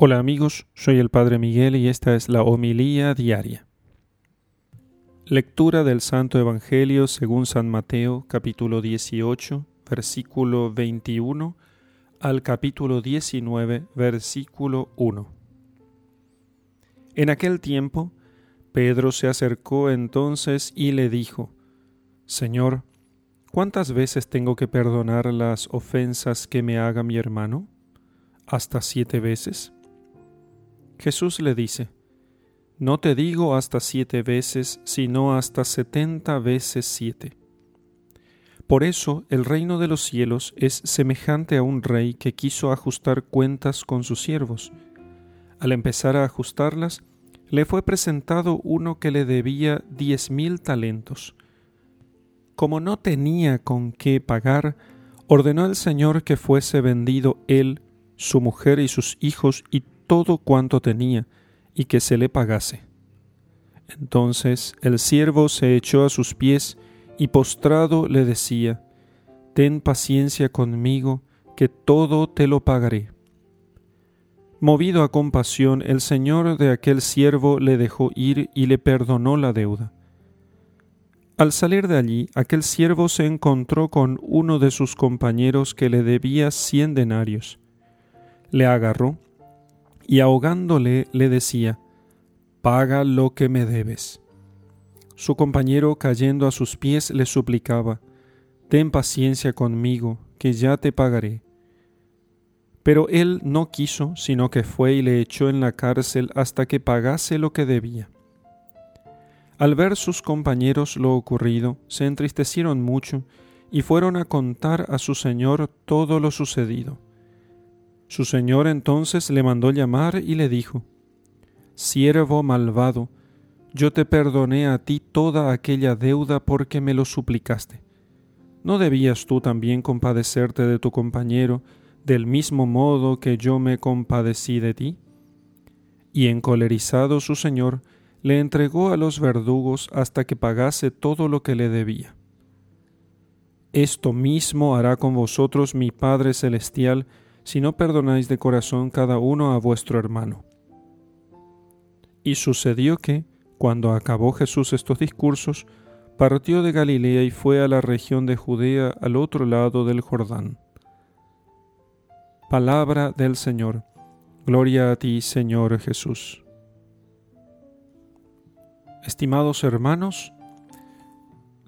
Hola amigos, soy el Padre Miguel y esta es la homilía diaria. Lectura del Santo Evangelio según San Mateo capítulo 18 versículo 21 al capítulo 19 versículo 1. En aquel tiempo, Pedro se acercó entonces y le dijo, Señor, ¿cuántas veces tengo que perdonar las ofensas que me haga mi hermano? ¿Hasta siete veces? Jesús le dice, No te digo hasta siete veces, sino hasta setenta veces siete. Por eso el reino de los cielos es semejante a un rey que quiso ajustar cuentas con sus siervos. Al empezar a ajustarlas, le fue presentado uno que le debía diez mil talentos. Como no tenía con qué pagar, ordenó el Señor que fuese vendido él, su mujer y sus hijos y todo cuanto tenía y que se le pagase. Entonces el siervo se echó a sus pies y postrado le decía, Ten paciencia conmigo, que todo te lo pagaré. Movido a compasión, el señor de aquel siervo le dejó ir y le perdonó la deuda. Al salir de allí, aquel siervo se encontró con uno de sus compañeros que le debía cien denarios. Le agarró y ahogándole le decía, Paga lo que me debes. Su compañero cayendo a sus pies le suplicaba, Ten paciencia conmigo, que ya te pagaré. Pero él no quiso, sino que fue y le echó en la cárcel hasta que pagase lo que debía. Al ver sus compañeros lo ocurrido, se entristecieron mucho y fueron a contar a su señor todo lo sucedido. Su señor entonces le mandó llamar y le dijo, Siervo malvado, yo te perdoné a ti toda aquella deuda porque me lo suplicaste. ¿No debías tú también compadecerte de tu compañero del mismo modo que yo me compadecí de ti? Y encolerizado su señor, le entregó a los verdugos hasta que pagase todo lo que le debía. Esto mismo hará con vosotros mi Padre Celestial, si no perdonáis de corazón cada uno a vuestro hermano. Y sucedió que, cuando acabó Jesús estos discursos, partió de Galilea y fue a la región de Judea al otro lado del Jordán. Palabra del Señor. Gloria a ti, Señor Jesús. Estimados hermanos,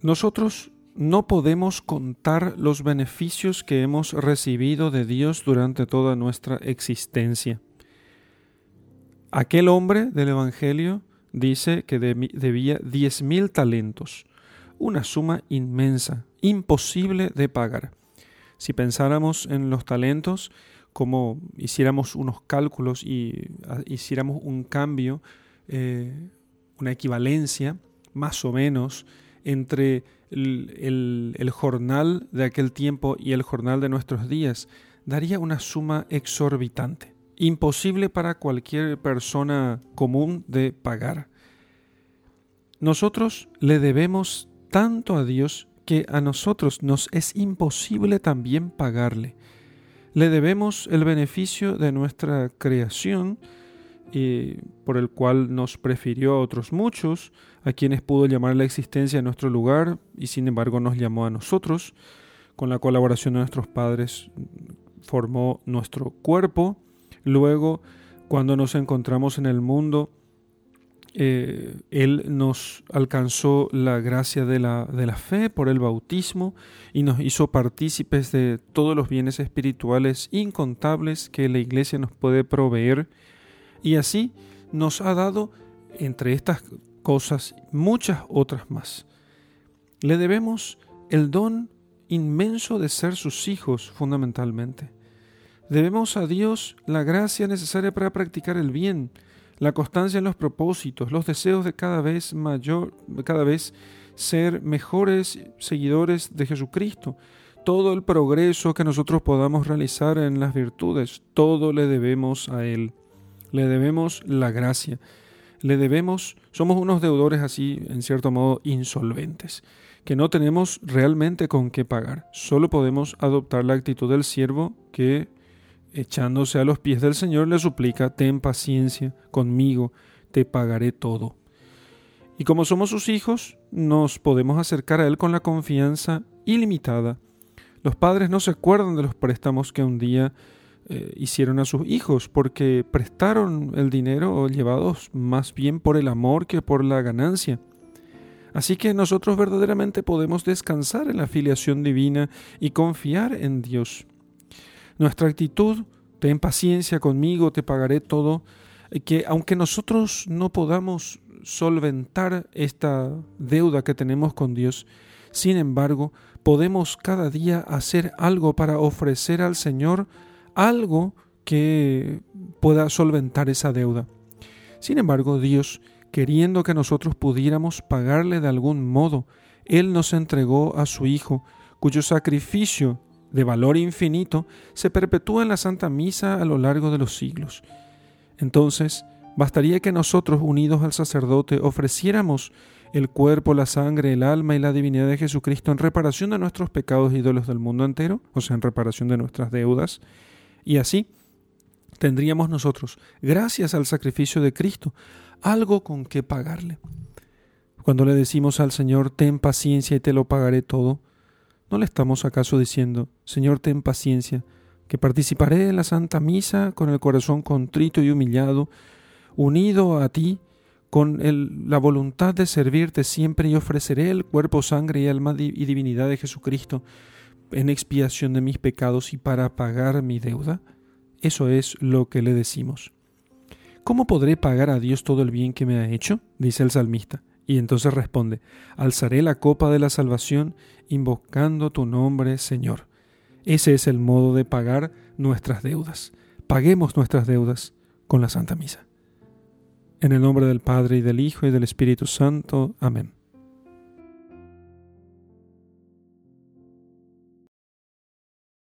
nosotros no podemos contar los beneficios que hemos recibido de Dios durante toda nuestra existencia. Aquel hombre del Evangelio dice que debía diez mil talentos, una suma inmensa, imposible de pagar. Si pensáramos en los talentos, como hiciéramos unos cálculos y ah, hiciéramos un cambio, eh, una equivalencia, más o menos, entre el, jornal de aquel tiempo y el jornal de nuestros días, daría una suma exorbitante, imposible para cualquier persona común de pagar. Nosotros le debemos tanto a Dios que a nosotros nos es imposible también pagarle. Le debemos el beneficio de nuestra creación, y por el cual nos prefirió a otros muchos, a quienes pudo llamar la existencia en nuestro lugar y sin embargo nos llamó a nosotros. Con la colaboración de nuestros padres formó nuestro cuerpo. Luego, cuando nos encontramos en el mundo, eh, Él nos alcanzó la gracia de la, de la fe por el bautismo y nos hizo partícipes de todos los bienes espirituales incontables que la Iglesia nos puede proveer y así nos ha dado, entre estas cosas, muchas otras más. Le debemos el don inmenso de ser sus hijos fundamentalmente. Debemos a Dios la gracia necesaria para practicar el bien, la constancia en los propósitos, los deseos de cada vez mayor, cada vez ser mejores seguidores de Jesucristo, todo el progreso que nosotros podamos realizar en las virtudes, todo le debemos a Él le debemos la gracia, le debemos, somos unos deudores así, en cierto modo, insolventes, que no tenemos realmente con qué pagar. Solo podemos adoptar la actitud del siervo que echándose a los pies del Señor, le suplica, ten paciencia conmigo, te pagaré todo. Y como somos sus hijos, nos podemos acercar a Él con la confianza ilimitada. Los padres no se acuerdan de los préstamos que un día eh, hicieron a sus hijos, porque prestaron el dinero llevados más bien por el amor que por la ganancia. Así que nosotros verdaderamente podemos descansar en la filiación divina y confiar en Dios. Nuestra actitud, ten paciencia conmigo, te pagaré todo, que aunque nosotros no podamos solventar esta deuda que tenemos con Dios, sin embargo, podemos cada día hacer algo para ofrecer al Señor algo que pueda solventar esa deuda. Sin embargo, Dios, queriendo que nosotros pudiéramos pagarle de algún modo, Él nos entregó a su Hijo, cuyo sacrificio de valor infinito, se perpetúa en la Santa Misa a lo largo de los siglos. Entonces, bastaría que nosotros, unidos al sacerdote, ofreciéramos el cuerpo, la sangre, el alma y la divinidad de Jesucristo en reparación de nuestros pecados ídolos del mundo entero, o sea, en reparación de nuestras deudas, y así tendríamos nosotros, gracias al sacrificio de Cristo, algo con que pagarle. Cuando le decimos al Señor, ten paciencia y te lo pagaré todo, ¿No le estamos acaso diciendo, Señor, ten paciencia, que participaré en la Santa Misa con el corazón contrito y humillado, unido a ti, con la voluntad de servirte siempre y ofreceré el cuerpo, sangre y alma y divinidad de Jesucristo en expiación de mis pecados y para pagar mi deuda? Eso es lo que le decimos. ¿Cómo podré pagar a Dios todo el bien que me ha hecho? dice el salmista. Y entonces responde, alzaré la copa de la salvación invocando tu nombre, Señor. Ese es el modo de pagar nuestras deudas. Paguemos nuestras deudas con la Santa Misa. En el nombre del Padre y del Hijo y del Espíritu Santo. Amén.